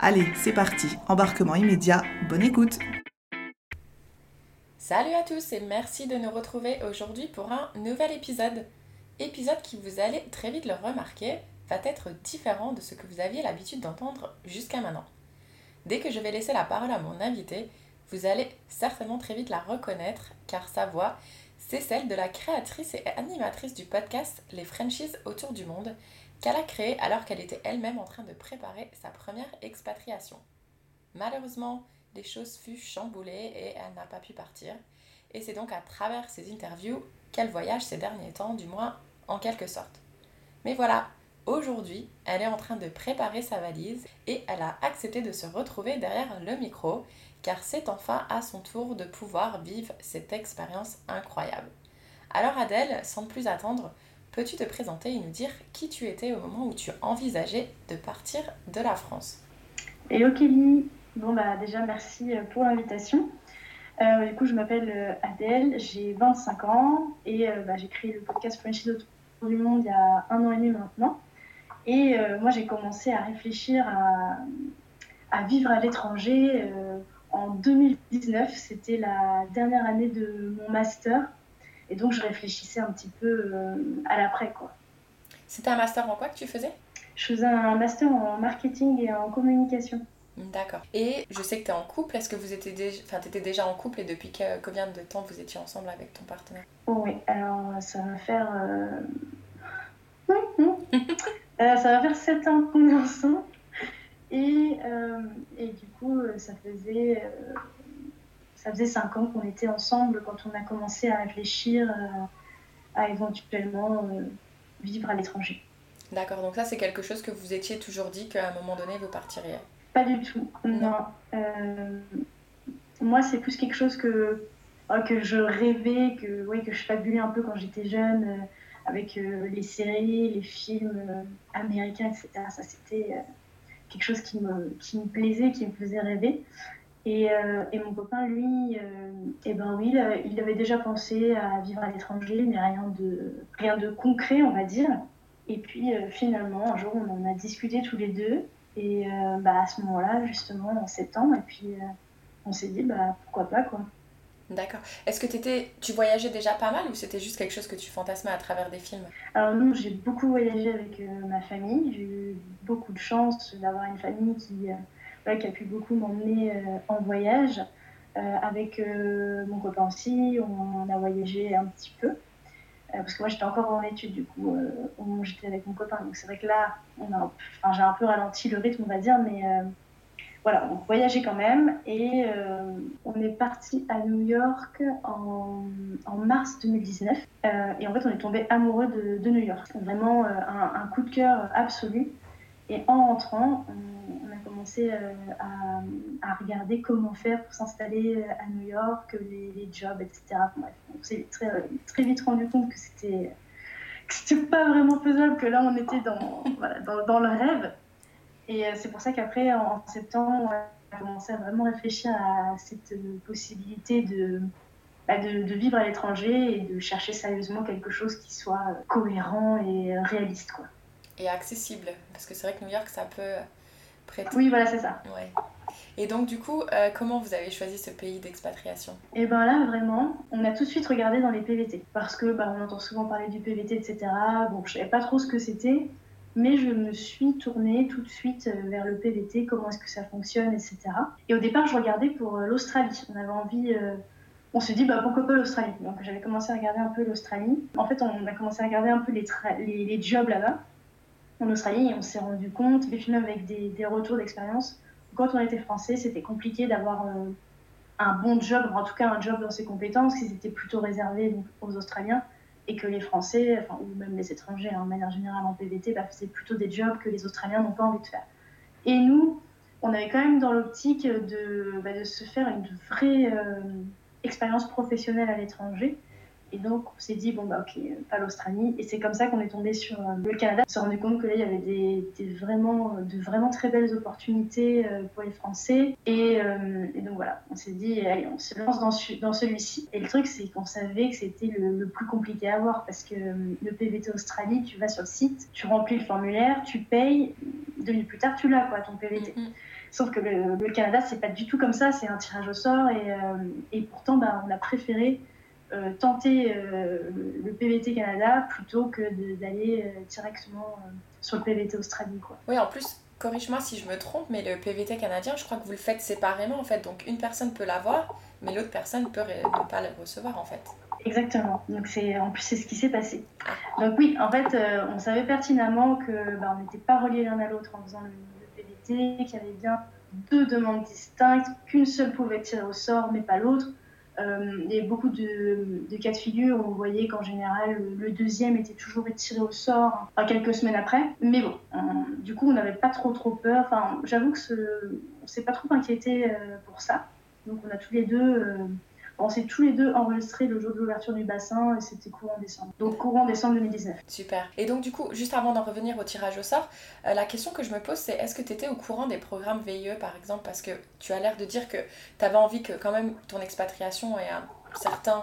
Allez, c'est parti, embarquement immédiat, bonne écoute Salut à tous et merci de nous retrouver aujourd'hui pour un nouvel épisode. Épisode qui, vous allez très vite le remarquer, va être différent de ce que vous aviez l'habitude d'entendre jusqu'à maintenant. Dès que je vais laisser la parole à mon invité, vous allez certainement très vite la reconnaître car sa voix, c'est celle de la créatrice et animatrice du podcast Les Frenchies autour du monde qu'elle a créé alors qu'elle était elle-même en train de préparer sa première expatriation. Malheureusement, les choses furent chamboulées et elle n'a pas pu partir. Et c'est donc à travers ces interviews qu'elle voyage ces derniers temps, du moins en quelque sorte. Mais voilà, Aujourd'hui, elle est en train de préparer sa valise et elle a accepté de se retrouver derrière le micro car c'est enfin à son tour de pouvoir vivre cette expérience incroyable. Alors Adèle, sans plus attendre, peux-tu te présenter et nous dire qui tu étais au moment où tu envisageais de partir de la France? Hello Kelly, bon bah déjà merci euh, pour l'invitation. Euh, du coup je m'appelle euh, Adèle, j'ai 25 ans et bah, j'ai créé le podcast Frenchies autour du monde il y a un an et demi maintenant. Et moi, j'ai commencé à réfléchir à, vivre à l'étranger en 2019. C'était la dernière année de mon master. Et donc, je réfléchissais un petit peu euh, à l'après. quoi. C'était un master en quoi que tu faisais? Je faisais un master en marketing et en communication. D'accord. Et je sais que tu es en couple. Est-ce que vous étiez déjà... Enfin, étais déjà en couple et depuis que... combien de temps vous étiez ensemble avec ton partenaire? Oui, alors ça va faire... Euh, ça va faire 7 ans qu'on est ensemble. Et, euh, et du coup, euh, ça faisait, ça faisait 5 ans qu'on était ensemble quand on a commencé à réfléchir à éventuellement vivre à l'étranger. D'accord, donc ça c'est quelque chose que vous étiez toujours dit qu'à un moment donné vous partiriez Pas du tout, non. moi c'est plus quelque chose que, que je rêvais, que, ouais, que je fabulais un peu quand j'étais jeune avec euh, les séries, les films euh, américains, etc. Ça, c'était euh, quelque chose qui me, qui me plaisait, qui me faisait rêver. Et, et, mon copain, lui, eh ben oui, il avait déjà pensé à vivre à l'étranger, mais rien de, rien de concret, on va dire. Et puis finalement, un jour, on en a discuté tous les deux. Et bah, à ce moment-là, justement, en septembre, et puis on s'est dit, bah, pourquoi pas, quoi. D'accord. Est-ce que étais, tu voyageais déjà pas mal ou c'était juste quelque chose que tu fantasmais à travers des films? Alors non, j'ai beaucoup voyagé avec euh, ma famille. J'ai eu beaucoup de chance d'avoir une famille qui, euh, qui a pu beaucoup m'emmener euh, en voyage. avec mon copain aussi, on, a voyagé un petit peu. parce que moi j'étais encore en études du coup, j'étais avec mon copain. Donc c'est vrai que là, j'ai un peu ralenti le rythme on va dire, mais voilà, on voyageait quand même et euh, on est parti à New York en, mars 2019 euh, et en fait on est tombé amoureux de, New York. Vraiment euh, un, coup de cœur absolu. Et en rentrant, commencé à, regarder comment faire pour s'installer à New York, les, les jobs, etc. On s'est très, très vite rendu compte que c'était pas vraiment faisable, que là on était dans, dans, le rêve. Et euh, c'est pour ça qu'après, en septembre, on a commencé à vraiment réfléchir à cette euh, possibilité de, bah, de, de, vivre à l'étranger et de chercher sérieusement quelque chose qui soit euh, cohérent et réaliste. Quoi. Et accessible, parce que c'est vrai que New York, ça peut Oui, voilà, c'est ça. Ouais. Et donc, du coup, comment vous avez choisi ce pays d'expatriation? Et eh bien là, vraiment, on a tout de suite regardé dans les PVT. Parce que bah, on entend souvent parler du PVT, etc. Bon, je savais pas trop ce que c'était. mais je me suis tournée tout de suite vers le PVT, comment est-ce que ça fonctionne, etc. Et au départ, je regardais pour l'Australie. On avait envie on s'est dit bah, pourquoi pas l'Australie? Donc j'avais commencé à regarder un peu l'Australie. En fait, on a commencé à regarder un peu les, les, jobs là-bas en Australie on s'est rendu compte, films avec des, retours d'expérience, quand on était français, c'était compliqué d'avoir euh, un bon job, en tout cas un job dans ses compétences, qui étaient plutôt réservés aux Australiens et que les Français, enfin, ou même les étrangers en manière générale en PVT, bah, faisaient plutôt des jobs que les Australiens n'ont pas envie de faire. Et nous, on avait quand même dans l'optique de, bah, se faire une vraie euh, expérience professionnelle à l'étranger. Et donc, on s'est dit, bon, bah, ok, pas l'Australie. Et c'est comme ça qu'on est tombé sur euh, le Canada. On s'est rendu compte que là, il y avait des, vraiment, de vraiment très belles opportunités euh, pour les Français. Euh, et, donc, voilà, on s'est dit, allez, on se lance dans, dans celui-ci. Et le truc, c'est qu'on savait que c'était le, plus compliqué à avoir parce que le PVT Australie, tu vas sur le site, tu remplis le formulaire, tu payes. Deux minutes plus tard, tu l'as, quoi, ton PVT. Mm-hmm. Sauf que le, le Canada, c'est pas du tout comme ça, c'est un tirage au sort. Et, et pourtant, bah, on a préféré euh, tenter euh, le PVT Canada plutôt que d'aller euh, directement sur le PVT Australie. Quoi. Oui, en plus, corrige-moi si je me trompe, mais le PVT canadien, je crois que vous le faites séparément en fait. Donc une personne peut l'avoir, mais l'autre personne peut ne pas le recevoir en fait. Exactement. Donc c'est en plus c'est ce qui s'est passé. Ah. Donc oui, en fait, on savait pertinemment que bah, on n'était pas reliés l'un à l'autre en faisant le, le PVT, qu'il y avait bien deux demandes distinctes, qu'une seule pouvait tirer au sort, mais pas l'autre. Euh, il y a beaucoup de, cas de figure où on voyait qu'en général le, deuxième était toujours tiré au sort quelques semaines après. Mais bon, du coup on n'avait pas trop trop peur. Enfin, j'avoue que ce, on s'est pas trop inquiété euh, pour ça. Donc on a tous les deux euh, on s'est tous les deux enregistrés le jour de l'ouverture du bassin et c'était courant décembre. Donc courant décembre 2019. Super. Et donc du coup, juste avant d'en revenir au tirage au sort, euh, la question que je me pose c'est est-ce que tu étais au courant des programmes VIE par exemple? Parce que tu as l'air de dire que tu avais envie que quand même ton expatriation ait un certain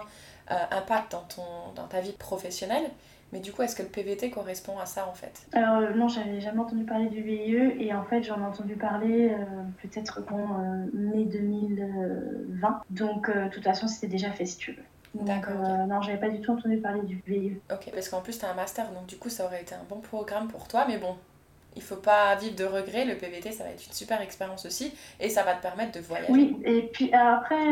euh, impact dans, dans ta vie professionnelle. Mais du coup, est-ce que le PVT correspond à ça en fait? Alors euh, non, j'avais jamais entendu parler du VIE et en fait j'en ai entendu parler euh, peut-être en euh, mai 2020. Donc de toute façon c'était déjà fait si tu veux. D'accord. Non, j'avais pas du tout entendu parler du VIE. Ok, parce qu'en plus tu as un master donc du coup ça aurait été un bon programme pour toi, mais bon. Il faut pas vivre de regrets, le PVT ça va être une super expérience aussi et ça va te permettre de voyager. Oui, et puis après,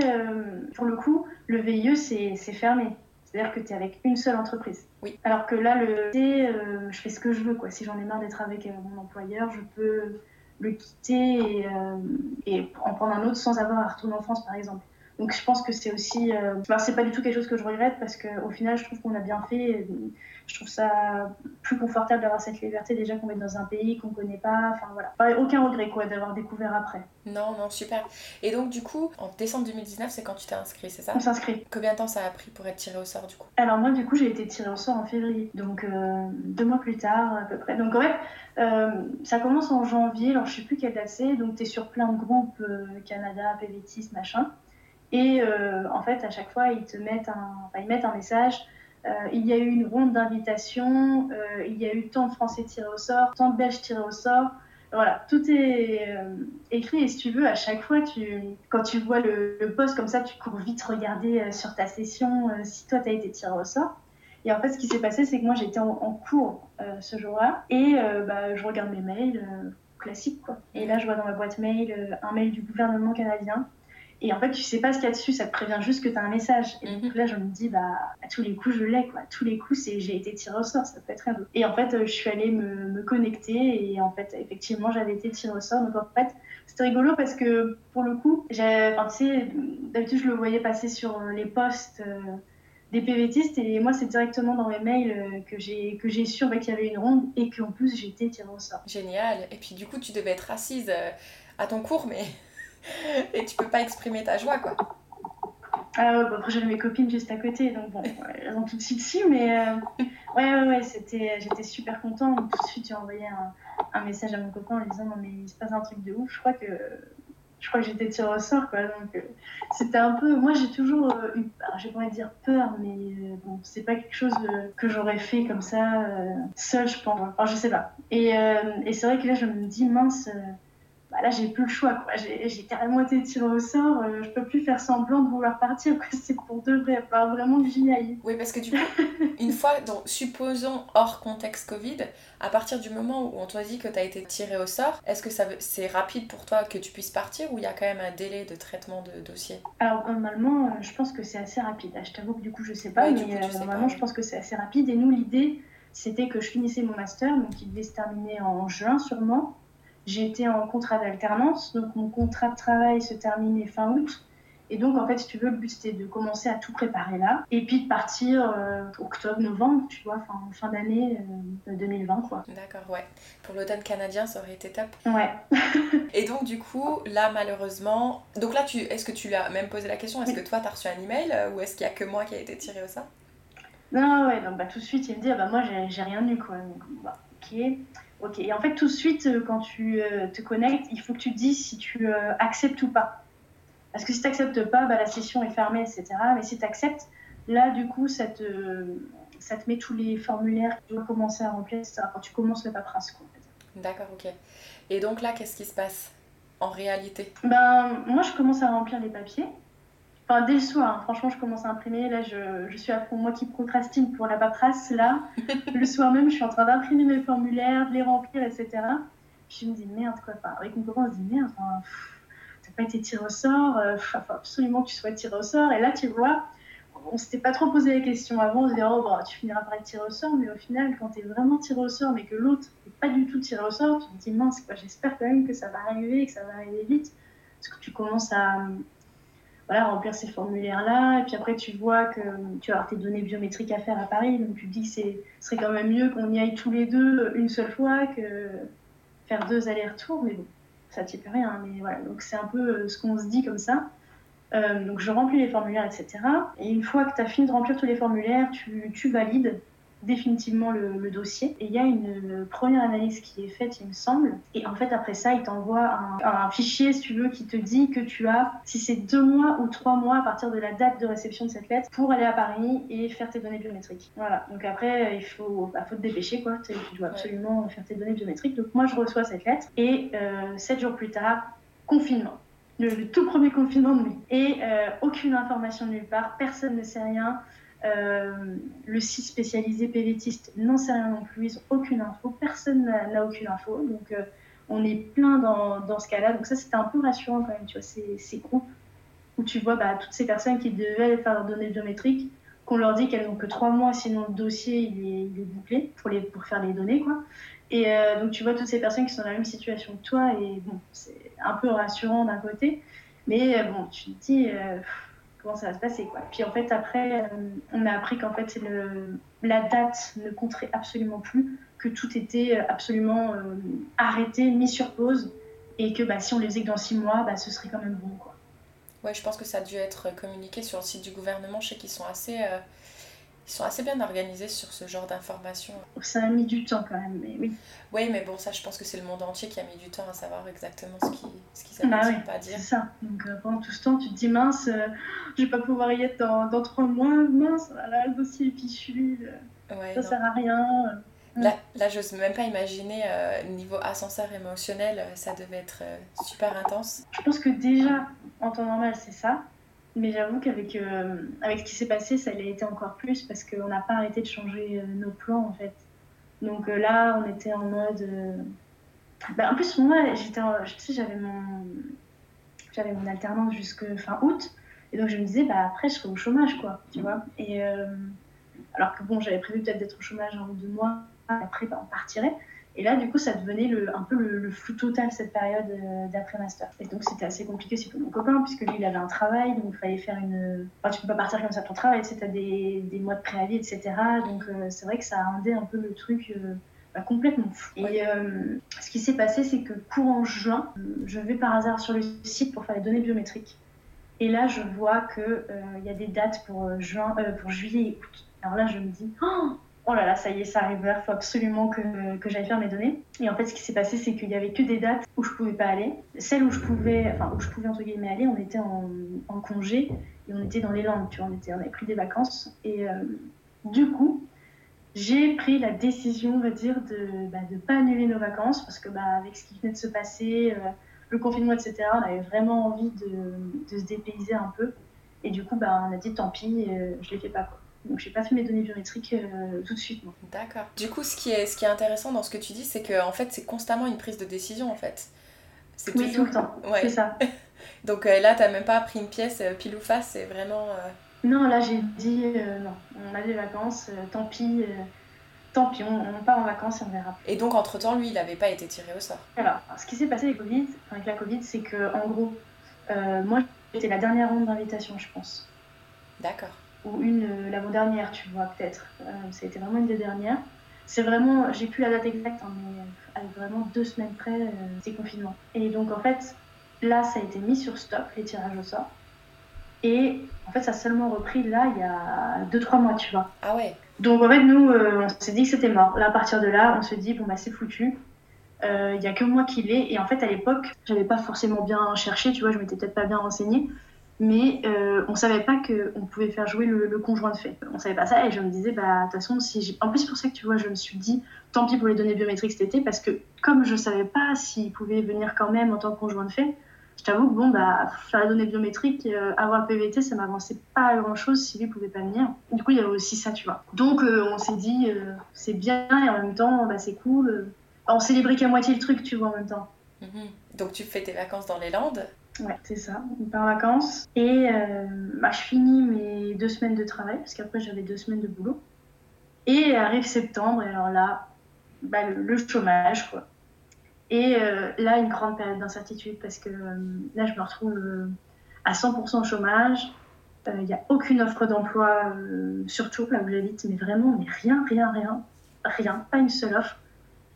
pour le coup, le VIE c'est fermé. C'est-à-dire que tu es avec une seule entreprise. Oui. Alors que là, le euh, je fais ce que je veux. Quoi. Si j'en ai marre d'être avec euh, mon employeur, je peux le quitter et, euh, et, en prendre un autre sans avoir à retourner en France, par exemple. Donc je pense que c'est aussi. Euh... c'est pas du tout quelque chose que je regrette parce qu'au final, je trouve qu'on a bien fait je trouve ça plus confortable d'avoir cette liberté déjà qu'on est dans un pays qu'on connaît pas. Enfin voilà, aucun regret quoi d'avoir découvert après. Non, non, super. Et donc du coup, en décembre 2019, c'est quand tu t'es inscrit, c'est ça? On s'inscrit. Combien de temps ça a pris pour être tiré au sort du coup? Alors moi du coup, j'ai été tirée au sort en février, donc euh, deux mois plus tard à peu près. Donc en fait, euh, ça commence en janvier, alors je sais plus quelle date c'est, donc tu es sur plein de groupes, euh, Canada, PVTIS, machin. Et en fait, à chaque fois, ils te mettent un, ils mettent un message euh, il y a eu une ronde d'invitation, euh, il y a eu tant de Français tirés au sort, tant de Belges tirés au sort. Voilà, tout est euh, écrit et si tu veux, à chaque fois, tu, quand tu vois le, poste comme ça, tu cours vite regarder sur ta session si toi, tu as été tiré au sort. Et en fait, ce qui s'est passé, c'est que moi, j'étais en, cours ce jour-là et bah, je regarde mes mails classiques. Quoi. Et là, je vois dans ma boîte mail un mail du gouvernement canadien et en fait, tu sais pas ce qu'il y a dessus, ça te prévient juste que tu as un message. Et donc mhm. là, je me dis, bah, à tous les coups, je l'ai, quoi. À tous les coups, c'est j'ai été tirée au sort, ça peut être rien d'autre. Et en fait, je suis allée me, me connecter et en fait, effectivement, j'avais été tirée au sort. Donc en fait, c'était rigolo parce que pour le coup, enfin, tu sais, d'habitude, je le voyais passer sur les posts. Euh, des PVTistes et moi c'est directement dans mes mails euh, que j'ai que j'ai su qu'il y avait une ronde et qu'en plus j'étais tirée au sort. Génial. Et puis du coup tu devais être assise euh, à ton cours mais et tu peux pas exprimer ta joie, quoi. Ah ouais, bah après j'avais mes copines juste à côté, donc bon, elles ont tout de suite dessus, mais euh, ouais, ouais, ouais, c'était, j'étais super contente. Tout de suite, j'ai envoyé un, un, message à mon copain en lui disant non mais il se passe un truc de ouf. Je crois que je crois que j'étais tirée au sort, quoi. Donc euh, c'était un peu, moi j'ai toujours euh, eu, j'ai pas envie de dire peur, mais bon, c'est pas quelque chose que j'aurais fait comme ça seule, je pense. Enfin, je sais pas. Et, et c'est vrai que là je me dis mince bah, là, j'ai plus le choix. Quoi. J'ai, carrément été tirée au sort. Euh, je peux plus faire semblant de vouloir partir. C'est pour de vrai. Il vraiment que j'y aille. Oui, parce que du coup, une fois, donc, supposons hors contexte Covid, à partir du moment où on t'a dit que tu as été tiré au sort, est-ce que ça c'est rapide pour toi que tu puisses partir ou il y a quand même un délai de traitement de dossier? Alors, normalement, euh, je pense que c'est assez rapide. Je t'avoue que du coup, je sais pas. mais euh, normalement, je pense que c'est assez rapide. Et nous, l'idée, c'était que je finissais mon master, donc il devait se terminer en juin sûrement. J'ai été en contrat d'alternance, donc mon contrat de travail se terminait fin août. Et donc, en fait, si tu veux, le but c'était de commencer à tout préparer là, et puis de partir euh, octobre, novembre, tu vois, fin, fin d'année 2020, euh, quoi. D'accord, ouais. Pour l'automne canadien, ça aurait été top. Ouais. et donc, du coup, là, malheureusement. Donc là, tu... est-ce que tu lui as même posé la question Est-ce que toi, tu as reçu un email euh, ou est-ce qu'il y a que moi qui a été tiré au ça Non, ouais, donc bah, tout de suite, il me dit, ah, bah, moi, j'ai rien eu, quoi. Donc, bah, ok. Ok, et en fait, tout de suite, euh, quand tu euh, te connectes, il faut que tu te dises si tu euh, acceptes ou pas. Parce que si tu n'acceptes pas, bah, la session est fermée, etc. Mais si tu acceptes, là, du coup, ça te, ça te met tous les formulaires que tu dois commencer à remplir, etc. Quand tu commences le paperasse. D'accord, ok. Et donc là, qu'est-ce qui se passe en réalité? Ben, Moi, je commence à remplir les papiers. Enfin, dès le soir, hein. franchement, je commence à imprimer. Là, je, je, suis à fond. Moi qui procrastine pour la paperasse, là, le soir même, je suis en train d'imprimer mes formulaires, de les remplir, etc. Puis je me dis, merde, quoi. Enfin, avec mon copain, on se dit, merde, t'as pas été tiré au sort. Il euh, faut absolument que tu sois tiré au sort. Et là, tu vois, on s'était pas trop posé la question avant. On se dit, oh, bon, tu finiras par être tiré au sort. Mais au final, quand t'es vraiment tiré au sort, mais que l'autre n'est pas du tout tiré au sort, tu te dis, mince, quoi, j'espère quand même que ça va arriver, que ça va arriver vite. Parce que tu commences à voilà, remplir ces formulaires-là. Et puis après, tu vois que tu vas avoir tes données biométriques à faire à Paris. Donc tu te dis que ce serait quand même mieux qu'on y aille tous les deux une seule fois que faire deux allers-retours. Mais bon, ça t'y peut rien. Mais voilà, donc c'est un peu euh, ce qu'on se dit comme ça. Euh, donc je remplis les formulaires, etc. Et une fois que tu as fini de remplir tous les formulaires, tu, tu valides définitivement le, dossier. Et il y a une première analyse qui est faite, il me semble. Et en fait, après ça, il t'envoie un, fichier, si tu veux, qui te dit que tu as, si c'est deux mois ou trois mois à partir de la date de réception de cette lettre, pour aller à Paris et faire tes données biométriques. Voilà. Donc après, il faut, bah, faut te dépêcher, quoi. Tu dois absolument faire tes données biométriques. Donc moi, je reçois cette lettre. Et euh, sept jours plus tard, confinement. Le, tout premier confinement de mai. Et euh, aucune information nulle part, personne ne sait rien. Euh, le site spécialisé PVTiste n'en sait rien non plus, ils n'ont aucune info, personne n'a aucune info. Donc euh, on est plein dans, dans ce cas-là. Donc ça, c'était un peu rassurant quand même, tu vois, ces, ces groupes où tu vois bah, toutes ces personnes qui devaient faire leurs données biométriques, qu'on leur dit qu'elles n'ont que trois mois, sinon le dossier il est, bouclé pour, les, pour faire les données. Quoi. Et euh, donc tu vois toutes ces personnes qui sont dans la même situation que toi, et bon, c'est un peu rassurant d'un côté, mais bon, tu te dis comment ça va se passer. Quoi. Puis en fait, après, euh, on a appris qu'en fait, la date ne compterait absolument plus, que tout était euh, absolument euh, arrêté, mis sur pause, et que bah, si on les faisait que dans six mois, bah, ce serait quand même bon. Quoi. Ouais, je pense que ça a dû être communiqué sur le site du gouvernement. Je sais qu'ils sont assez ils sont assez bien organisés sur ce genre d'informations. Ça a mis du temps quand même, mais oui. Oui, mais bon, ça, je pense que c'est le monde entier qui a mis du temps à savoir exactement ce qu'ils ce qu'ils bah pas dire. C'est ça. Donc euh, pendant tout ce temps, tu te dis mince, euh, je vais pas pouvoir y être dans, dans trois mois, mince, là, le dossier est fichu, euh, ouais, ça sert à rien. Là, là j'ose même pas imaginer, niveau ascenseur émotionnel, ça devait être super intense. Je pense que déjà, en temps normal, c'est ça. Mais j'avoue qu'avec euh, avec ce qui s'est passé, ça l'a été encore plus parce qu'on n'a pas arrêté de changer euh, nos plans en fait. Donc euh, là, on était en mode. Bah, en plus, moi, j'étais, sais, j'avais mon, j'avais mon alternance jusque fin août, et donc je me disais, bah après, je serai au chômage, quoi, tu vois. Et alors que bon, j'avais prévu peut-être d'être au chômage un ou deux mois, après, bah, on partirait. Et là, du coup, ça devenait un peu le, flou total cette période euh, d'après-master. Et donc, c'était assez compliqué aussi pour mon copain, puisque lui, il avait un travail, donc il fallait faire une. Enfin, tu peux pas partir comme ça ton travail, tu as des, mois de préavis, etc. Donc, euh, c'est vrai que ça rendé un peu le truc euh, bah, complètement fou. Et ce qui s'est passé, c'est que courant juin, je vais par hasard sur le site pour faire les données biométriques. Et là, je vois qu'il y a des dates pour, juin, pour juillet et août. Alors là, je me dis, oh oh là là, ça y est, ça arrive, il faut absolument que, j'aille faire mes données. Et en fait, ce qui s'est passé, c'est qu'il n'y avait que des dates où je pouvais pas aller. Celles où je pouvais, enfin, où je pouvais entre guillemets aller, on était en, congé et on était dans les Landes, tu vois, on, était, avait pris des vacances. Et euh, du coup, j'ai pris la décision, on va dire, de ne bah, pas annuler nos vacances parce que bah, avec ce qui venait de se passer, euh, le confinement, etc., on avait vraiment envie de, se dépayser un peu. Et du coup, bah, on a dit tant pis, euh, je les fais pas. Quoi. Donc, j'ai pas fait mes données biométriques euh, tout de suite. D'accord. Du coup, ce qui, est, ce qui est intéressant dans ce que tu dis, c'est que en fait, c'est constamment une prise de décision, en fait. C'est oui, tout le temps. Ouais. C'est ça. Donc euh, là, t'as même pas pris une pièce pile ou face, c'est vraiment. Non, là, j'ai dit non. On a des vacances, tant pis tant pis, on, part en vacances et on verra. Et donc, entre-temps, lui, il n'avait pas été tiré au sort Alors, ce qui s'est passé avec, COVID, avec la Covid, c'est que, en gros, euh, moi, j'étais la dernière ronde d'invitation, je pense. D'accord. Ou une, euh, l'avant-dernière, tu vois, peut-être. Euh, C'était vraiment une des dernières. C'est vraiment, j'ai plus la date exacte, hein, mais avec vraiment deux semaines près, c'est confinement. Et donc, en fait, là, ça a été mis sur stop, les tirages au sort. Et en fait, ça a seulement repris là, il y a 2-3 mois, tu vois. Ah ouais donc en fait, nous, euh, on s'est dit que c'était mort. Là, à partir de là, on se dit, bon, bah c'est foutu. Euh, il y a que moi qui l'ai. Et en fait, à l'époque, j'avais pas forcément bien cherché, tu vois, je m'étais peut-être pas bien renseignée. Mais euh, on savait pas qu'on pouvait faire jouer le, conjoint de fait. On savait pas ça et je me disais, bah de toute façon, si. En plus, pour ça que tu vois, je me suis dit, tant pis pour les données biométriques cet été, parce que comme je savais pas s'il pouvait venir quand même en tant que conjoint de fait, je t'avoue que bon, bah, faire la donnée biométrique, euh, avoir le PVT, ça m'avançait pas grand chose si lui pouvait pas venir. Du coup, il y avait aussi ça, tu vois. Donc, euh, on s'est dit, euh, c'est bien et en même temps, bah, c'est cool. on célébrait qu'à moitié le truc, tu vois, en même temps. Mhm. Donc, tu fais tes vacances dans les Landes Ouais, c'est ça. On part en vacances. Et bah, je finis mes deux semaines de travail, parce qu'après, j'avais deux semaines de boulot. Et arrive septembre, et alors là, bah, le chômage, quoi. Et euh, là, une grande période d'incertitude parce que euh, là, je me retrouve euh, à 100% au chômage. Il n'y a aucune offre d'emploi, surtout là où j'habite, mais vraiment, mais rien, rien, rien, rien, pas une seule offre.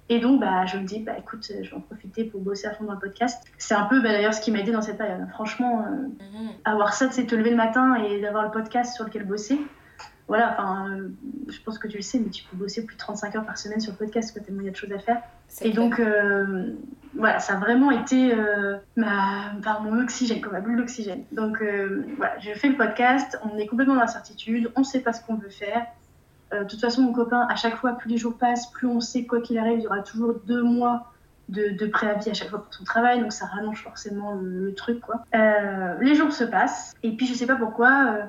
Et donc, bah, je me dis, bah, écoute, je vais en profiter pour bosser à fond dans le podcast. C'est un peu bah, d'ailleurs ce qui m'a aidé dans cette période. Franchement, mhm. avoir ça, c'est te lever le matin et d'avoir le podcast sur lequel bosser voilà, enfin, euh, je pense que tu le sais, mais tu peux bosser plus de 35 heures par semaine sur le podcast, quoi, tellement il y a de choses à faire. Et donc, euh, voilà, ça a vraiment été euh, ma, mon oxygène, comme ma bulle d'oxygène. Donc, voilà, j'ai fait le podcast, on est complètement dans l'incertitude, on ne sait pas ce qu'on veut faire. De toute façon, mon copain, à chaque fois, plus les jours passent, plus on sait quoi qu'il arrive, il y aura toujours deux mois de, préavis à chaque fois pour son travail, donc ça rallonge forcément le, truc, quoi. les jours se passent, et puis je sais pas pourquoi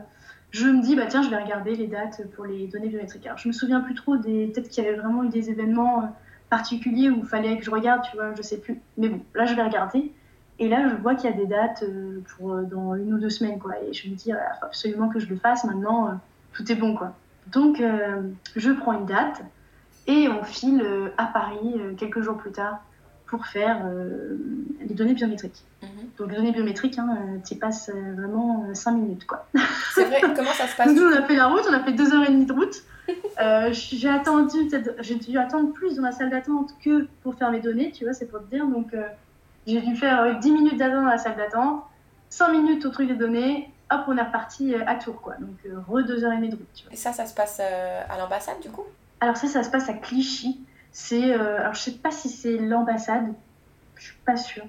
je me dis, bah tiens, je vais regarder les dates pour les données biométriques. Alors, je me souviens plus trop des. Peut-être qu'il y avait vraiment eu des événements euh, particuliers où il fallait que je regarde, tu vois, je sais plus. Mais bon, là, je vais regarder. Et là, je vois qu'il y a des dates euh, pour euh, dans une ou deux semaines, quoi. Et je me dis, il faut absolument que je le fasse. Maintenant, tout est bon, quoi. Donc, je prends une date et on file à Paris quelques jours plus tard pour faire euh, les données biométriques. Mhm. Donc les données biométriques, hein, euh, tu y passes euh, vraiment 5 minutes. quoi. C'est vrai, comment ça se passe Nous, on a fait la route, on a fait 2h30 de route. j'ai attendu, j'ai dû attendre plus dans la salle d'attente que pour faire mes données, tu vois, c'est pour te dire. Donc j'ai dû faire 10 minutes d'attente dans la salle d'attente, 5 minutes au truc des données, hop, on est reparti à Tours, quoi. Donc re 2h30 de route. Tu vois. Et ça, ça se passe à l'ambassade, du coup? Alors ça, ça se passe à Clichy. C'est, euh, alors je sais pas si c'est l'ambassade, je suis pas sûre,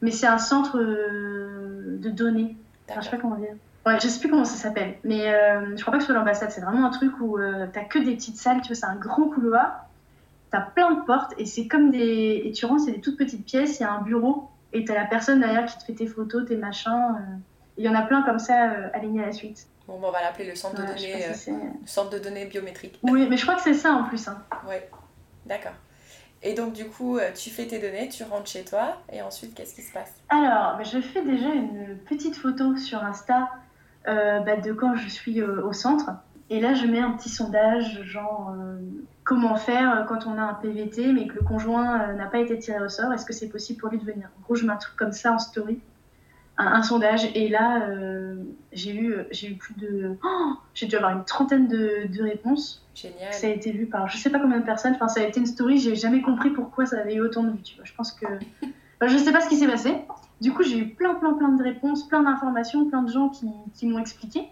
mais c'est un centre euh, de données. je sais pas comment dire. Ouais, je sais plus comment ça s'appelle, mais euh, je crois pas que ce soit l'ambassade. C'est vraiment un truc où t'as que des petites salles, tu vois, c'est un grand couloir, t'as plein de portes et c'est comme des. Et tu rentres, c'est des toutes petites pièces, il y a un bureau et t'as la personne derrière qui te fait tes photos, tes machins. Il y en a plein comme ça alignés à la suite. Bon, on va l'appeler le centre, de données, centre de données biométriques. Oui, mais je crois que c'est ça en plus. Hein. Ouais. D'accord. Et donc, du coup, euh, tu fais tes données, tu rentres chez toi, et ensuite, qu'est-ce qui se passe? Alors, bah, je fais déjà une petite photo sur Insta euh, bah, de quand je suis euh, au centre. Et là, je mets un petit sondage, genre comment faire quand on a un PVT, mais que le conjoint n'a pas été tiré au sort, est-ce que c'est possible pour lui de venir? En gros, je mets un truc comme ça en story un, sondage. Et là, euh, j'ai eu, j'ai eu plus de. Oh, j'ai dû avoir une trentaine de, de, réponses. Génial. Ça a été vu par je sais pas combien de personnes. Enfin, ça a été une story. J'ai jamais compris pourquoi ça avait eu autant de vues. Tu vois. Je pense que. je sais pas ce qui s'est passé. Du coup, j'ai eu plein, plein, plein de réponses, plein d'informations, plein de gens qui, qui m'ont expliqué.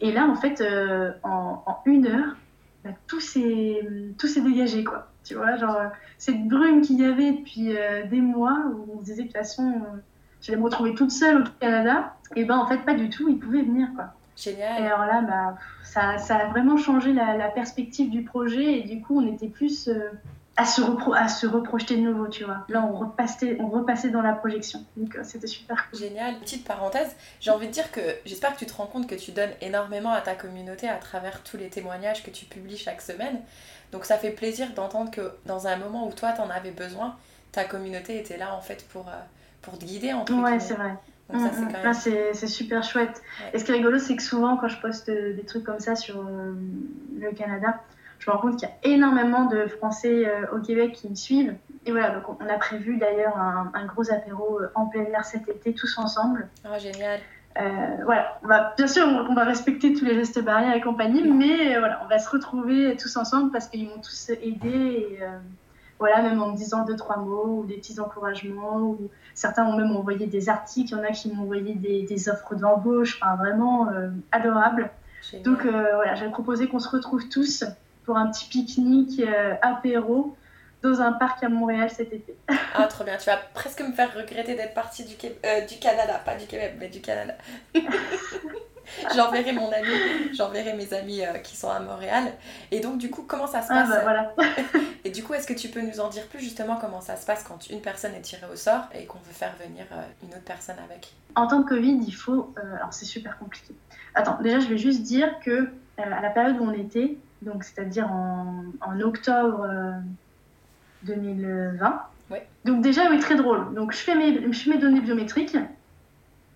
Et là, en fait, euh, en, en, une heure, bah, tout s'est dégagé, quoi. Tu vois, genre, cette brume qu'il y avait depuis euh, des mois où on se disait de toute façon j'allais me retrouver toute seule au Canada. Et ben en fait, pas du tout, ils pouvaient venir quoi. Génial. Et alors là, bah, ça, ça, a vraiment changé la, perspective du projet et du coup, on était plus. Euh, à se, à se reprojeter de nouveau, tu vois. Là, on repassait, on repassait dans la projection. Donc, euh, c'était super cool. Génial. Petite parenthèse, j'ai envie de dire que j'espère que tu te rends compte que tu donnes énormément à ta communauté à travers tous les témoignages que tu publies chaque semaine. Donc, ça fait plaisir d'entendre que dans un moment où toi, tu en avais besoin, ta communauté était là, en fait, pour, euh, pour te guider, en Ouais, c'est vrai. Donc, ça, c'est mm, mm. même... c'est super chouette. Et ce qui est rigolo, c'est que souvent, quand je poste des trucs comme ça sur euh, le Canada, je me rends compte qu'il y a énormément de Français euh, au Québec qui me suivent. Et voilà, donc on a prévu d'ailleurs un, gros apéro euh, en plein air cet été, tous ensemble. Oh, génial. Euh, voilà, on va, bien sûr, on, va respecter tous les gestes barrières et compagnie, mais voilà, on va se retrouver tous ensemble parce qu'ils m'ont tous aidé. Et, voilà, même en me disant deux, trois mots ou des petits encouragements. Ou certains ont même envoyé des articles, il y en a qui m'ont envoyé des, des offres d'embauche, enfin vraiment adorable. Donc voilà, j'ai proposé qu'on se retrouve tous pour un petit pique-nique euh, apéro dans un parc à Montréal cet été. ah, trop bien. Tu vas presque me faire regretter d'être partie du, euh, du Canada. Pas du Québec, mais du Canada. j'enverrai mon ami, j'enverrai mes amis euh, qui sont à Montréal. Et donc, du coup, comment ça se ah, passe bah, voilà. Et du coup, est-ce que tu peux nous en dire plus justement comment ça se passe quand une personne est tirée au sort et qu'on veut faire venir une autre personne avec? En temps de Covid, il faut. alors, c'est super compliqué. Attends, déjà, je vais juste dire que à la période où on était, donc c'est-à-dire en, en, octobre 2020. Euh, donc déjà, oui, très drôle. Donc je fais, mes, je fais mes données biométriques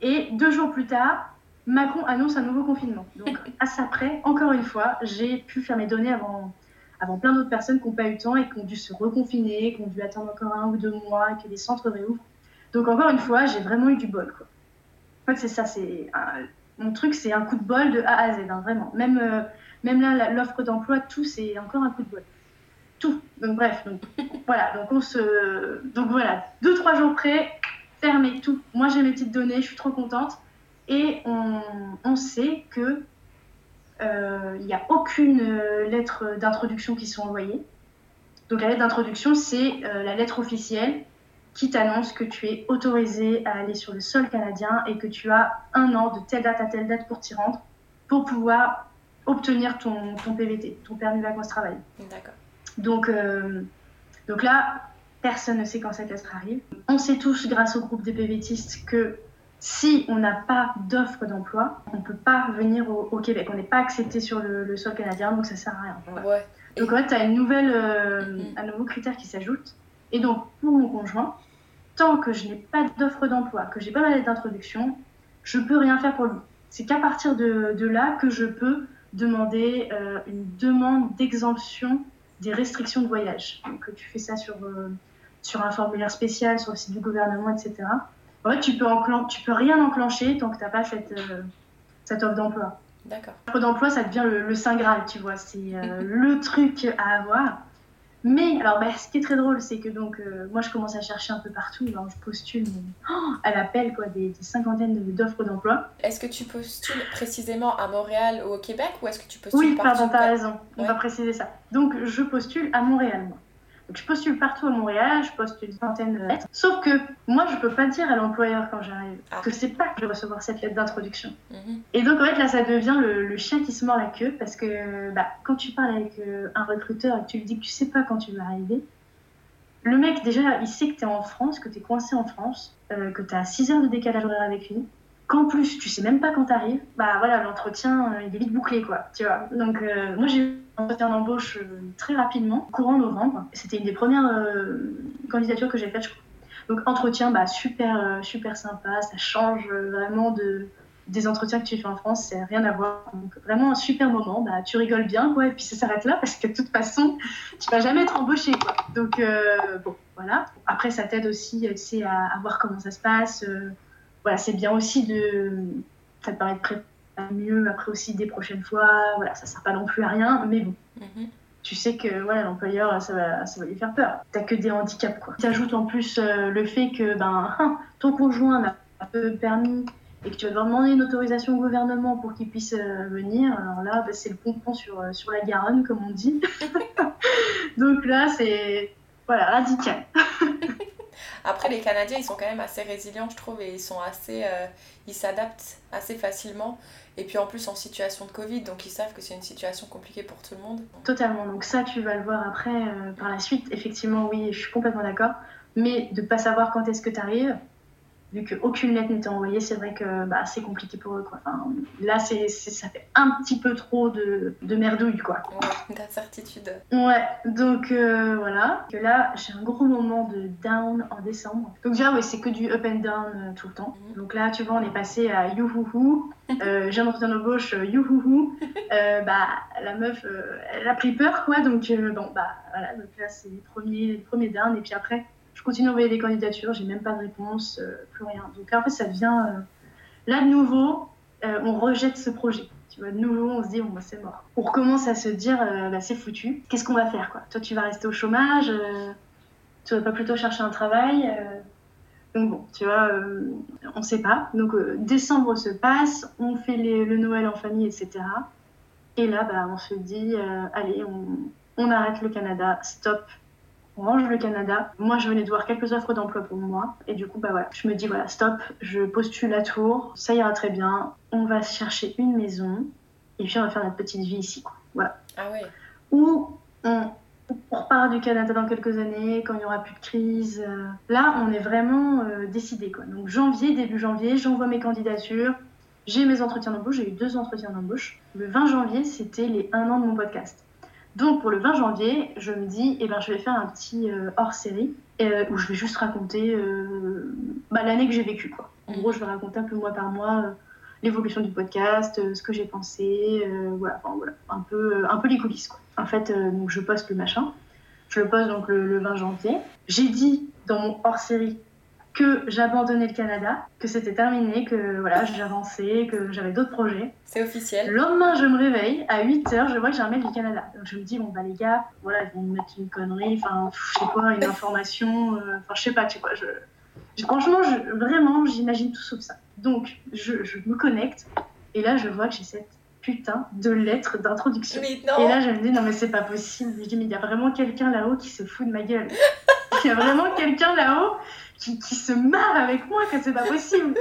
et deux jours plus tard, Macron annonce un nouveau confinement. Donc à ça près, encore une fois, j'ai pu faire mes données avant, avant plein d'autres personnes qui n'ont pas eu le temps et qui ont dû se reconfiner, qui ont dû attendre encore un ou deux mois, que les centres réouvrent. Donc encore une fois, j'ai vraiment eu du bol. Quoi. En fait, c'est ça, c'est mon truc, c'est un coup de bol de A à Z, hein, vraiment. Même euh, même là, l'offre d'emploi, tout, c'est encore un coup de bol. Tout. Donc bref, donc, voilà. Donc on se, donc voilà, deux trois jours près, fermé tout. Moi j'ai mes petites données, je suis trop contente. Et on, on sait que euh, il n'y a aucune euh, lettre d'introduction qui sont envoyées. Donc la lettre d'introduction, c'est euh, la lettre officielle qui t'annonce que tu es autorisé à aller sur le sol canadien et que tu as un an de telle date à telle date pour t'y rendre pour pouvoir obtenir ton, ton PVT, ton permis de vacances travail. D'accord. Donc, euh, donc là, personne ne sait quand cette lettre arrive. On sait tous, grâce au groupe des PVTistes, que si on n'a pas d'offre d'emploi, on ne peut pas venir au, Québec. On n'est pas accepté sur le, sol canadien, donc ça sert à rien. Ouais. Donc en fait, tu as une nouvelle, euh, mm-hmm. un nouveau critère qui s'ajoute. Et donc, pour mon conjoint, tant que je n'ai pas d'offre d'emploi, que j'ai pas ma lettre d'introduction, je peux rien faire pour lui. C'est qu'à partir de, de, là que je peux demander euh, une demande d'exemption des restrictions de voyage. Donc, tu fais ça sur, euh, sur un formulaire spécial sur le site du gouvernement, etc. En fait, tu peux, tu peux rien enclencher tant que tu n'as pas cette, euh, cette offre d'emploi. D'accord. L'offre d'emploi, ça devient le, le Saint Graal, tu vois. C'est le truc à avoir. Mais alors, bah, ce qui est très drôle, c'est que donc, euh, moi, je commence à chercher un peu partout. je postule oh, à l'appel quoi, des, cinquantaines d'offres d'emploi. Est-ce que tu postules précisément à Montréal ou au Québec ou est-ce que tu postules Oui, pardon, t'as raison. On va préciser ça. Donc, je postule à Montréal, moi. Donc, je postule partout à Montréal, je poste une centaine de lettres. Sauf que moi, je peux pas dire à l'employeur quand j'arrive ah. que c'est pas que je vais recevoir cette lettre d'introduction. Mhm. Et donc, en fait, là, ça devient le, chien qui se mord la queue parce que bah, quand tu parles avec euh, un recruteur et que tu lui dis que tu sais pas quand tu vas arriver, le mec, déjà, il sait que tu es en France, que tu es coincé en France, euh, que tu as 6 heures de décalage horaire avec lui, qu'en plus, tu sais même pas quand tu arrives. Bah voilà, l'entretien, euh, il est vite bouclé, quoi. Tu vois. Donc, moi, j'ai entretien d'embauche euh, très rapidement, courant novembre. C'était une des premières euh, candidatures que j'ai faites, je crois. Donc entretien, bah, super, euh, super sympa, ça change vraiment de, des entretiens que tu fais en France, c'est rien à voir. Donc vraiment un super moment, bah, tu rigoles bien, quoi, et puis ça s'arrête là parce que de toute façon, tu vas jamais être embauché. Donc bon, voilà. Après, ça t'aide aussi, tu à, voir comment ça se passe. voilà, c'est bien aussi de, ça te permet de préparer mieux après aussi des prochaines fois. Voilà, ça sert pas non plus à rien, mais bon. Mhm. Tu sais que voilà, l'employeur, ça va, ça va lui faire peur. T'as que des handicaps, quoi. T'ajoutes en plus euh, le fait que ben, hein, ton conjoint n'a pas de permis et que tu vas devoir demander une autorisation au gouvernement pour qu'il puisse euh, venir. Alors là, ben, c'est le pompon sur, euh, sur la Garonne, comme on dit. Donc là, c'est voilà, radical. Après, les Canadiens, ils sont quand même assez résilients, je trouve, et ils sont assez. euh, ils s'adaptent assez facilement. Et puis en plus, en situation de Covid, donc ils savent que c'est une situation compliquée pour tout le monde. Totalement. Donc ça, tu vas le voir après, euh, par la suite. Effectivement, oui, je suis complètement d'accord. Mais de pas savoir quand est-ce que tu arrives, vu qu'aucune lettre n'était envoyée, c'est vrai que bah, c'est compliqué pour eux. Quoi. Enfin, là, c'est, ça fait un petit peu trop de, de merdouille, quoi. Ouais, d'incertitude. Ouais, donc euh, voilà. Que là, j'ai un gros moment de down en décembre. Donc déjà, ouais, c'est que du up and down euh, tout le temps. Mhm. Donc là, tu vois, on est passé à youhouhou, euh, j'ai un entretien d'embauche, youhouhou. Euh, bah, la meuf, elle a pris peur, quoi. Donc bon, bah voilà. Donc là, c'est les premiers, les premiers down. Et puis après, je continue à envoyer des candidatures, j'ai même pas de réponse, euh, plus rien. Donc en fait, ça devient. euh, Là, de nouveau, euh, on rejette ce projet. De nouveau, on se dit, bon, bah, c'est mort. On recommence à se dire, bah, c'est foutu. Qu'est-ce qu'on va faire, quoi? Toi, tu vas rester au chômage euh, Tu vas pas plutôt chercher un travail Donc bon, tu vois, on sait pas. Donc décembre se passe, on fait le Noël en famille, etc. Et là, bah, on se dit, allez, on arrête le Canada, stop. On range le Canada. Moi, je venais de voir quelques offres d'emploi pour moi. Et du coup, bah voilà, je me dis, voilà, stop, je postule à Tours, ça ira très bien. On va chercher une maison. Et puis, on va faire notre petite vie ici, quoi. Voilà. Ah ouais. Ou on, repart du Canada dans quelques années, quand il n'y aura plus de crise. euh. Là, on est vraiment euh, décidé, quoi. Donc, janvier, début janvier, j'envoie mes candidatures. J'ai mes entretiens d'embauche, j'ai eu deux entretiens d'embauche. Le 20 janvier, c'était les un an de mon podcast. Donc pour le 20 janvier, je me dis, eh ben, je vais faire un petit euh, hors-série euh, où je vais juste raconter euh, bah, l'année que j'ai vécue. Quoi. En Mhm. gros, je vais raconter un peu mois par mois l'évolution du podcast, ce que j'ai pensé, voilà, enfin, voilà, un peu, un peu les coulisses. Quoi. En fait, donc, je poste le machin. Je le poste donc le, le 20 janvier. J'ai dit dans mon hors-série que j'abandonnais le Canada, que c'était terminé, que voilà, j'avançais, que j'avais d'autres projets. C'est officiel. Le lendemain, je me réveille, à 8h, je vois que j'ai un mail du Canada. Donc je me dis, bon bah les gars, voilà, ils vont me mettre une connerie, enfin, je sais quoi, une information, euh, enfin, je sais pas, tu sais quoi. Je, je- franchement, je- vraiment, j'imagine tout sauf ça. Donc, je, je me connecte, et là, je vois que j'ai cette putain de lettre d'introduction. Et là, je me dis, non, mais c'est pas possible. Je dis, mais il y a vraiment quelqu'un là-haut qui se fout de ma gueule. Il y a vraiment quelqu'un là-haut qui, qui se marre avec moi, que c'est pas possible.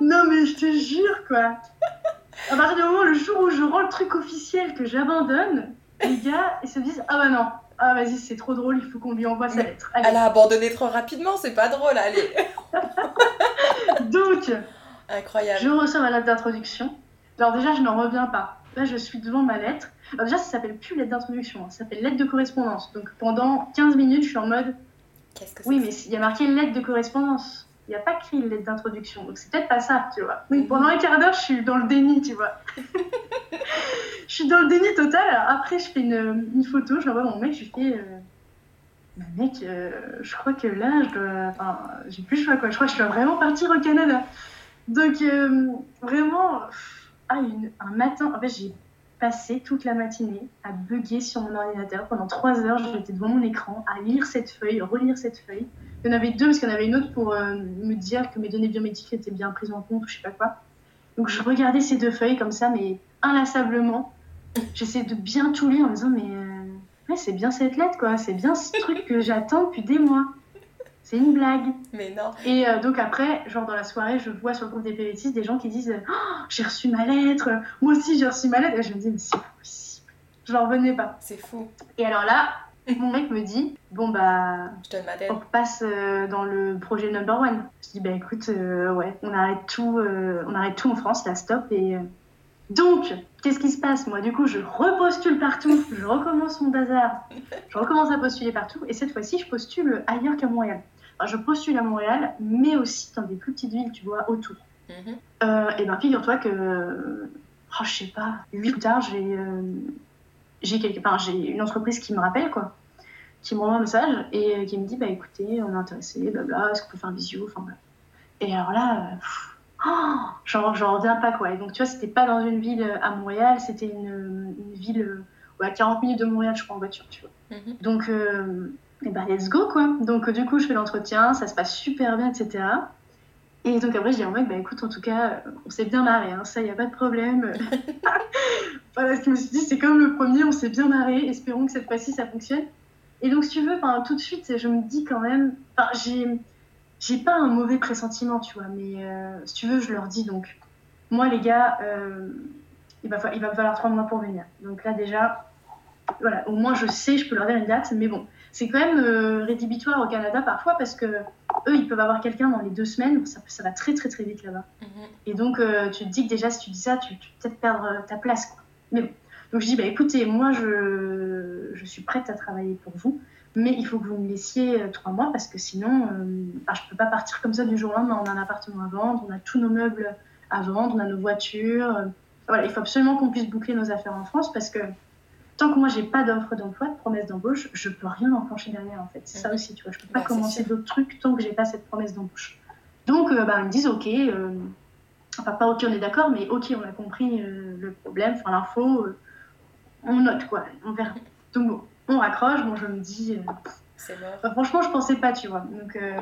non, mais je te jure, quoi. À partir du moment, le jour où je rends le truc officiel, que j'abandonne, les gars, ils se disent, ah bah non, ah vas-y, c'est trop drôle, il faut qu'on lui envoie sa lettre. Allez. Elle a abandonné trop rapidement, c'est pas drôle, allez. Donc, Incroyable. Je reçois ma lettre d'introduction. Alors déjà, je n'en reviens pas. Là, je suis devant ma lettre. Alors déjà, ça s'appelle plus lettre d'introduction, hein. ça s'appelle lettre de correspondance. Donc pendant 15 minutes, je suis en mode, Qu'est-ce que c'est oui, mais il y a marqué lettre de correspondance. Il n'y a pas écrit lettre d'introduction. Donc c'est peut-être pas ça, tu vois. Pendant un quart d'heure, je suis dans le déni, tu vois. je suis dans le déni total. Après, je fais une, une photo, je l'envoie à mon mec, je lui fais... euh, Bah, mec, euh, je crois que là, je dois... Enfin, j'ai plus le choix, quoi. Je crois que je dois vraiment partir au Canada. Donc, euh, vraiment, ah, une- un matin, en fait, j'ai passé toute la matinée à bugger sur mon ordinateur. Pendant trois heures, j'étais devant mon écran à lire cette feuille, relire cette feuille. Il y en avait deux, parce qu'il y en avait une autre pour euh, me dire que mes données biométriques étaient bien prises en compte ou je sais pas quoi. Donc, je regardais ces deux feuilles comme ça, mais inlassablement. J'essayais de bien tout lire en me disant, mais euh, c'est bien cette lettre, quoi. C'est bien ce truc que j'attends depuis des mois. C'est une blague. Mais non. Et euh, donc après, genre dans la soirée, je vois sur le groupe des PVT des gens qui disent Oh, J'ai reçu ma lettre, moi aussi j'ai reçu ma lettre. Et je me dis Mais c'est pas possible. Je n'en revenais pas. C'est fou. Et alors là, mon mec me dit Bon bah, Je donne ma on repasse euh, dans le projet number one. Je dis Bah écoute, euh, ouais, on arrête tout, on arrête tout en France, là, stop. Et donc, qu'est-ce qui se passe? Moi, du coup, je repostule partout, je recommence mon bazar, je recommence à postuler partout. Et cette fois-ci, je postule ailleurs qu'à Montréal. Je postule à Montréal, mais aussi dans des plus petites villes, tu vois, autour. Mhm. Euh, et ben figure-toi que, oh, je sais pas, 8 plus tard, j'ai euh, j'ai quelque... enfin, une entreprise qui me rappelle, quoi, qui m'envoie un message et euh, qui me dit, bah écoutez, on est intéressé, blabla, est-ce qu'on peut faire un visio, enfin. Et alors là, pff, oh, j'en j'en reviens pas, quoi. Et donc, tu vois, c'était pas dans une ville à Montréal, c'était une, une ville ouais, à 40 minutes de Montréal, je crois, en voiture, tu vois. Mhm. Donc, euh, et bah, let's go, quoi. Donc, du coup, je fais l'entretien, ça se passe super bien, etc. Et donc, après, je dis au mec, bah écoute, en tout cas, on s'est bien marré, hein, ça, y a pas de problème. voilà, ce que je me suis dit, c'est comme le premier, on s'est bien marré, espérons que cette fois-ci, ça fonctionne. Et donc, si tu veux, tout de suite, je me dis quand même, j'ai, j'ai pas un mauvais pressentiment, tu vois, mais euh, si tu veux, je leur dis donc, moi, les gars, euh, il, va, il va falloir trois mois pour venir. Donc là, déjà, voilà, au moins je sais, je peux leur dire une date, mais bon, c'est quand même euh, rédhibitoire au Canada parfois parce que eux, ils peuvent avoir quelqu'un dans les deux semaines, ça, ça va très très très vite là-bas. Mhm. Et donc, tu te dis que déjà, si tu dis ça, tu, tu peux peut-être perdre ta place, quoi. Mais bon. Donc je dis, bah, écoutez, moi je, je, suis prête à travailler pour vous, mais il faut que vous me laissiez euh, trois mois parce que sinon, euh, bah, je ne peux pas partir comme ça du jour au lendemain. On a un appartement à vendre, on a tous nos meubles à vendre, on a nos voitures. Euh, voilà, il faut absolument qu'on puisse boucler nos affaires en France parce que tant que moi j'ai pas d'offre d'emploi, de promesse d'embauche, je peux rien enclencher derrière en fait. C'est ça aussi, tu vois. Je peux pas commencer d'autres trucs tant que j'ai pas cette promesse d'embauche. Donc, bah, ils me disent, ok, enfin pas ok, on est d'accord, mais ok, on a compris le problème, enfin l'info on note quoi, on verra. Donc bon, on raccroche, bon je me dis... Euh, c'est mort. franchement, je pensais pas, tu vois. Donc euh,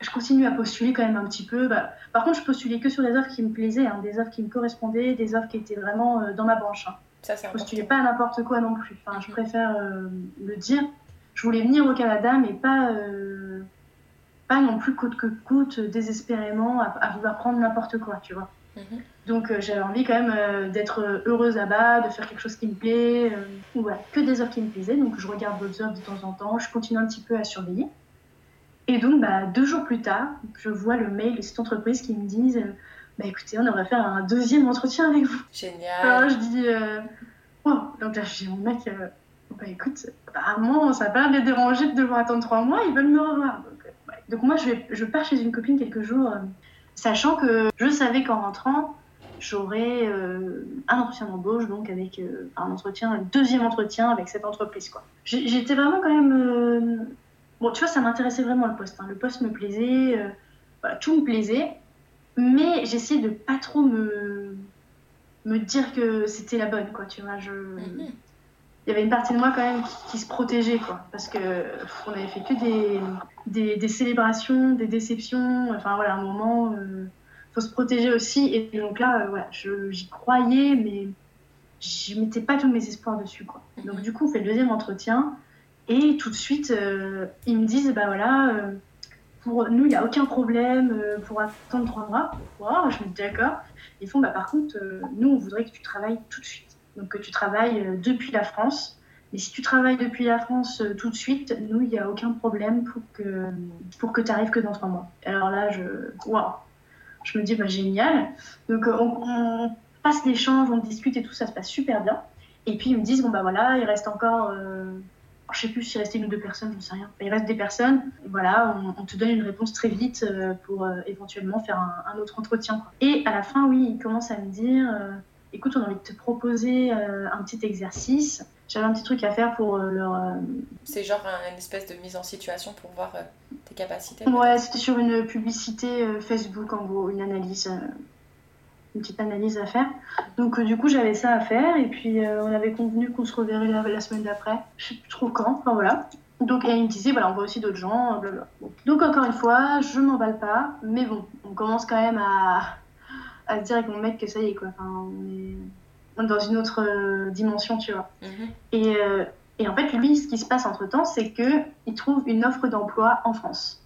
je continue à postuler quand même un petit peu. Bah, par contre, je postulais que sur des offres qui me plaisaient, hein, des offres qui me correspondaient, des offres qui étaient vraiment euh, dans ma branche. Hein. Ça, c'est je postulais pas n'importe quoi non plus. Enfin, Je préfère le dire. Je voulais venir au Canada, mais pas, pas non plus coûte que coûte, désespérément, à, à vouloir prendre n'importe quoi, tu vois. Mhm. Donc euh, j'avais envie quand même euh, d'être heureuse là-bas, de faire quelque chose qui me plaît. Euh, voilà, que des offres qui me plaisaient. Donc je regarde d'autres offres de temps en temps, je continue un petit peu à surveiller. Et donc bah, deux jours plus tard, je vois le mail de cette entreprise qui me disent bah, écoutez, on devrait faire un deuxième entretien avec vous. Génial. Alors je dis oh. Donc là je dis mon mec bah écoute, apparemment ça n'a pas l'air de déranger de devoir attendre trois mois, ils veulent me revoir. Donc, donc moi je, vais, je pars chez une copine quelques jours sachant que je savais qu'en rentrant, j'aurais euh, un entretien d'embauche, donc avec euh, un entretien, un deuxième entretien avec cette entreprise. Quoi. J'étais vraiment quand même... Euh, bon, tu vois, ça m'intéressait vraiment le poste. Hein. Le poste me plaisait, voilà, tout me plaisait, mais j'essayais de pas trop me, me dire que c'était la bonne, quoi, tu vois. Je... Mhm il y avait une partie de moi quand même qui, se protégeait, quoi. Parce que on avait fait que des, des, célébrations, des déceptions. Enfin voilà, un moment, il euh, faut se protéger aussi. Et donc là, euh, voilà, j'y croyais, mais je mettais pas tous mes espoirs dessus, quoi. Donc du coup, on fait le deuxième entretien. Et tout de suite, euh, ils me disent, bah voilà, pour nous, il n'y a aucun problème pour attendre trois mois. Wow, je me dis d'accord. Ils font, bah par contre, nous, on voudrait que tu travailles tout de suite donc que tu travailles euh, depuis la France. Mais si tu travailles depuis la France euh, tout de suite, nous, il n'y a aucun problème pour que, pour que tu arrives que dans trois mois. Alors là, je, wow. je me dis, bah, génial. Donc euh, on, passe l'échange, on discute et tout, ça se passe super bien. Et puis ils me disent, bon bah voilà, il reste encore, euh, je sais plus s'il restait une ou deux personnes, je ne sais rien. Il reste des personnes, voilà, on, te donne une réponse très vite pour éventuellement faire un, autre entretien. Et à la fin, oui, il commence à me dire, écoute, on a envie de te proposer euh, un petit exercice. J'avais un petit truc à faire pour euh, leur. Euh, c'est genre une espèce de mise en situation pour voir tes capacités Ouais, c'était sur une publicité Facebook, en gros, une analyse, une petite analyse à faire. Donc, du coup, j'avais ça à faire et puis on avait convenu qu'on se reverrait la, semaine d'après. Je sais plus trop quand, enfin voilà. Donc, il me disait, voilà, on voit aussi d'autres gens, blablabla. Donc, encore une fois, je m'emballe pas, mais bon, on commence quand même à à se dire avec mon mec que ça y est, quoi. Enfin, on est dans une autre euh, dimension, tu vois. Mhm. Et, euh, et, en fait, lui, ce qui se passe entre temps, c'est qu'il trouve une offre d'emploi en France.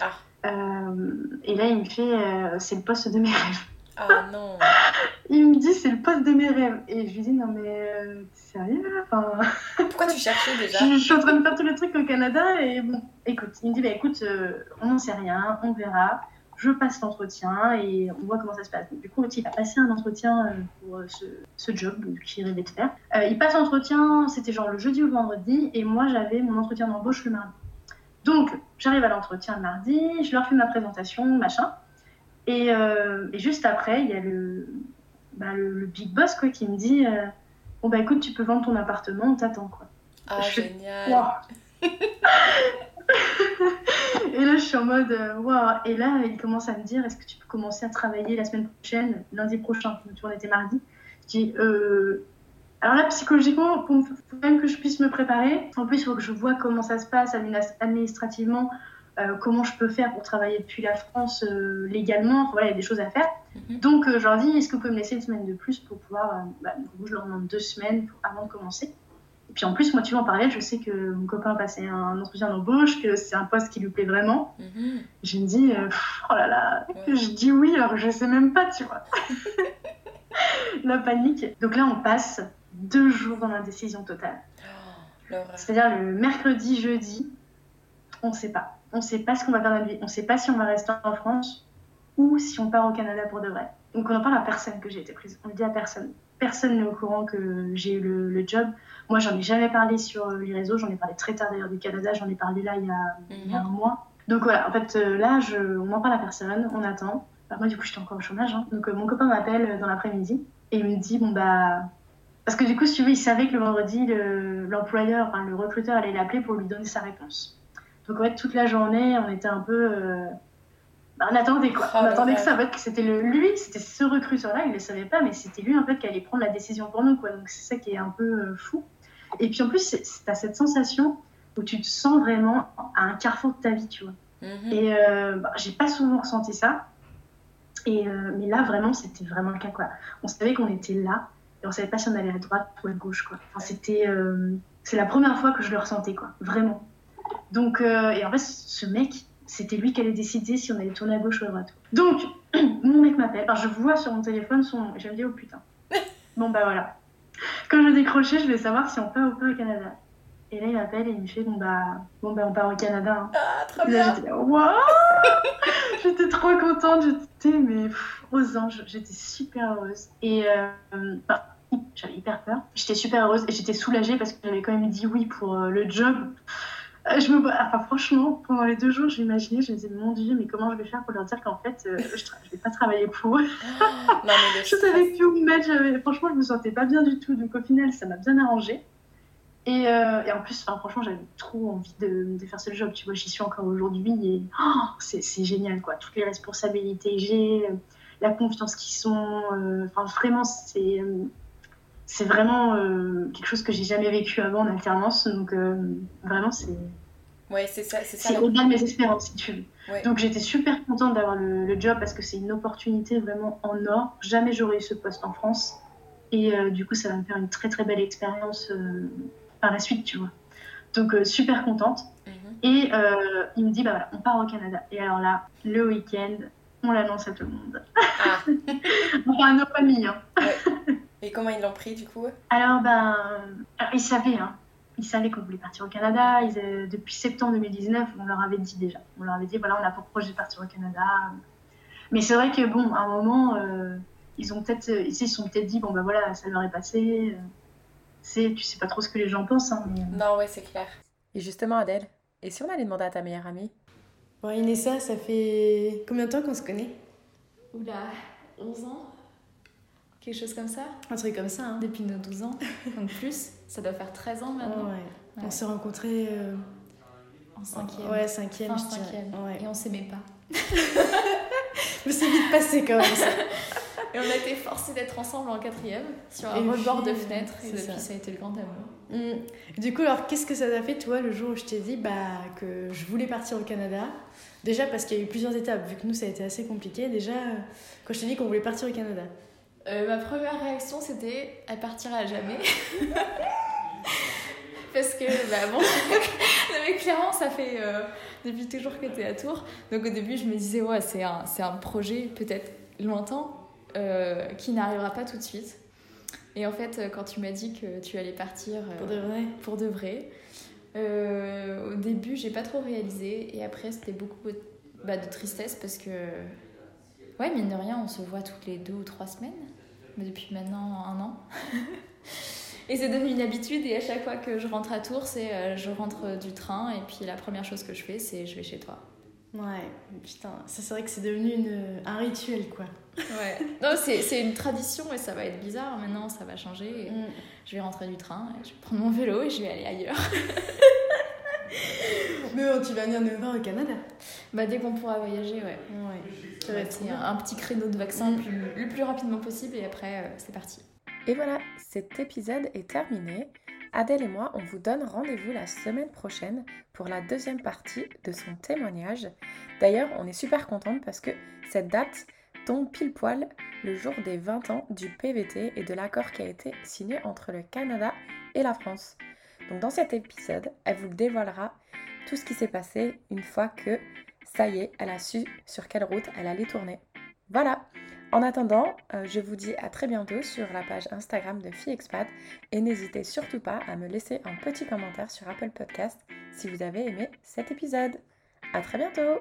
Ah. Euh, et là, il me fait c'est le poste de mes rêves. Ah non Il me dit c'est le poste de mes rêves. Et je lui dis non, mais sérieux enfin... Pourquoi tu cherchais déjà? Je, suis en train de faire tous les trucs au Canada et bon, écoute, il me dit bah écoute, on n'en sait rien, on verra je passe l'entretien et on voit comment ça se passe. du coup, il a passé un entretien euh, pour euh, ce, job qu'il rêvait de faire. Euh, il passe l'entretien, c'était genre le jeudi ou le vendredi, et moi j'avais mon entretien d'embauche le mardi. Donc, j'arrive à l'entretien le mardi, je leur fais ma présentation, machin. Et, juste après, il y a le, bah, le, big boss quoi, qui me dit Bon, bah écoute, tu peux vendre ton appartement, on t'attend. Quoi. Ah, génial et là, je suis en mode, waouh. Et là, il commence à me dire, est-ce que tu peux commencer à travailler la semaine prochaine, lundi prochain Tu on était mardi. Je dis, euh... alors là, psychologiquement, pour, même que je puisse me préparer, en plus, il faut que je vois comment ça se passe administrativement, euh, comment je peux faire pour travailler depuis la France euh, légalement. voilà, il y a des choses à faire. Mhm. Donc, euh, je leur dis, est-ce que vous pouvez me laisser une semaine de plus pour pouvoir. Bah, je leur demande deux semaines avant de commencer Puis en plus, moi, tu vois, en parallèle, je sais que mon copain a passé un entretien d'embauche, que c'est un poste qui lui plaît vraiment. Mhm. Je me dis, oh là là, je dis oui, alors je sais même pas, tu vois. la panique. Donc là, on passe deux jours dans l'indécision totale. Oh. C'est-à-dire le mercredi, jeudi, on sait pas. On sait pas ce qu'on va faire de notre vie. On sait pas si on va rester en France ou si on part au Canada pour de vrai. Donc on en parle à personne que j'ai été prise. On le dit à personne. Personne n'est au courant que j'ai eu le, le job. Moi, j'en ai jamais parlé sur euh, les réseaux. J'en ai parlé très tard d'ailleurs du Canada. J'en ai parlé là il y a, il y a un mois. Donc voilà, en fait, euh, là, je, on n'en parle à personne. On attend. Bah, moi, du coup, j'étais encore au chômage. hein. Donc euh, mon copain m'appelle dans l'après-midi et il me dit, bon bah... Parce que du coup, si tu veux, il savait que le vendredi, le- l'employeur, le recruteur allait l'appeler pour lui donner sa réponse. Donc en fait, toute la journée, on était un peu... euh, bah, on attendait quoi. Oh, on attendait que ça. En fait, que c'était le, lui, c'était ce recruteur-là, il ne le savait pas, mais c'était lui en fait qui allait prendre la décision pour nous. Quoi. Donc c'est ça qui est un peu euh, fou. Et puis en plus, c'est- t'as cette sensation où tu te sens vraiment à un carrefour de ta vie, tu vois. Mhm. Et euh, bah, j'ai pas souvent ressenti ça. Et, euh, mais là, vraiment, c'était vraiment le cas. Quoi. On savait qu'on était là et on savait pas si on allait à droite ou à gauche. Quoi. Enfin, c'était, c'est la première fois que je le ressentais, quoi. vraiment. Donc, euh, et en fait, ce mec, c'était lui qui allait décider si on allait tourner à gauche ou à droite. Donc, mon mec m'appelle. Alors, je vois sur mon téléphone son nom et je me dis, oh putain. Bon, bah voilà. Quand je décrochais, je voulais savoir si on part ou pas au Canada. Et là, il m'appelle et il me fait, bon, bah, bon, bah on part au Canada. hein. Ah, trop Et là, bien. j'étais waouh J'étais trop contente, j'étais mais pff, aux anges, j'étais super heureuse. Et euh, bah, j'avais hyper peur. J'étais super heureuse et j'étais soulagée parce que j'avais quand même dit oui pour euh, le job. Euh, Je me, enfin, franchement, pendant les deux jours, je m'imaginais, je me disais, mon Dieu, mais comment je vais faire pour leur dire qu'en fait, euh, je, tra- je vais pas travailler pour eux. Non, mais Je savais plus où me mettre, franchement, je me sentais pas bien du tout. Donc au final, ça m'a bien arrangé. Et, euh, et en plus, enfin, franchement, j'avais trop envie de, de faire ce job. Tu vois, j'y suis encore aujourd'hui et oh, c'est génial, quoi. Toutes les responsabilités que j'ai, la confiance qu'ils sont. euh, Enfin, vraiment, c'est c'est vraiment euh, quelque chose que j'ai jamais vécu avant en alternance. Donc euh, vraiment, c'est Ouais, c'est ça, c'est au-delà de mes espérances, si tu veux. Ouais. Donc j'étais super contente d'avoir le, le job parce que c'est une opportunité vraiment en or. Jamais j'aurais eu ce poste en France. Et euh, du coup, ça va me faire une très très belle expérience par la suite, tu vois. Donc super contente. Mhm. Et il me dit, bah voilà, on part au Canada. Et alors là, le week-end, on l'annonce à tout le monde. Ah, Enfin, à nos familles. hein. Et comment ils l'ont pris du coup Alors, ben, alors, ils savaient, hein. Ils savaient qu'on voulait partir au Canada. Ils, euh, depuis septembre 2019, on leur avait dit déjà. On leur avait dit, voilà, on a pour projet de partir au Canada. Mais c'est vrai que, bon, à un moment, euh, ils ont peut-être, euh, ils se sont peut-être dit, bon, ben voilà, ça leur est passé. euh, C'est, tu sais pas trop ce que les gens pensent, hein, mais, euh, Non, ouais, c'est clair. Et justement, Adèle, et si on allait demander à ta meilleure amie? Bon, Inessa, ça fait combien de temps qu'on se connaît? Oula, 11 ans Quelque chose comme ça Un truc comme ça, hein Depuis nos 12 ans. Donc plus, ça doit faire 13 ans maintenant. Ouais. Ouais. On s'est rencontrés euh, En cinquième. Ouais, cinquième, Fin je cinquième. Ouais. Et on s'aimait pas. Mais c'est vite passé quand même, ça. Et on a été forcés d'être ensemble en quatrième, sur un rebord de fenêtre. Et depuis, ça. ça. a été le grand amour. Mm. Du coup, alors, qu'est-ce que ça t'a fait, toi, le jour où je t'ai dit bah, que je voulais partir au Canada? Déjà, parce qu'il y a eu plusieurs étapes, vu que nous, ça a été assez compliqué. Déjà, quand je t'ai dit qu'on voulait partir au Canada. Euh, ma première réaction, c'était elle partira à jamais. Parce que, bah bon, mais clairement, ça fait euh, depuis toujours que tu es à Tours. Donc au début, je me disais, ouais, c'est un, c'est un projet peut-être lointain euh, qui n'arrivera pas tout de suite. Et en fait, quand tu m'as dit que tu allais partir Pour de vrai pour de vrai, au début, j'ai pas trop réalisé. Et après, c'était beaucoup bah, de tristesse parce que, ouais, mine de rien, on se voit toutes les deux ou trois semaines. Mais depuis maintenant un an. et c'est devenu une habitude. Et à chaque fois que je rentre à Tours, c'est euh, je rentre du train. Et puis la première chose que je fais, c'est je vais chez toi. Ouais, putain, ça c'est vrai que c'est devenu une, un rituel, quoi. Ouais. Non, c'est c'est une tradition et ça va être bizarre. Maintenant, ça va changer. Et Mm. Je vais rentrer du train, et je vais prendre mon vélo et je vais aller ailleurs. Mais tu vas venir nous voir au Canada. Bah, dès qu'on pourra voyager, ouais. Ouais. Ça va être un, un petit créneau de vaccin Mm. plus- le plus rapidement possible et après, euh, c'est parti. Et voilà, cet épisode est terminé. Adèle et moi, on vous donne rendez-vous la semaine prochaine pour la deuxième partie de son témoignage. D'ailleurs, on est super contente parce que cette date tombe pile poil le jour des 20 ans du PVT et de l'accord qui a été signé entre le Canada et la France. Donc dans cet épisode, elle vous dévoilera tout ce qui s'est passé une fois que ça y est, elle a su sur quelle route elle allait tourner. Voilà. En attendant, euh, je vous dis à très bientôt sur la page Instagram de FiExpat et n'hésitez surtout pas à me laisser un petit commentaire sur Apple Podcast si vous avez aimé cet épisode. À très bientôt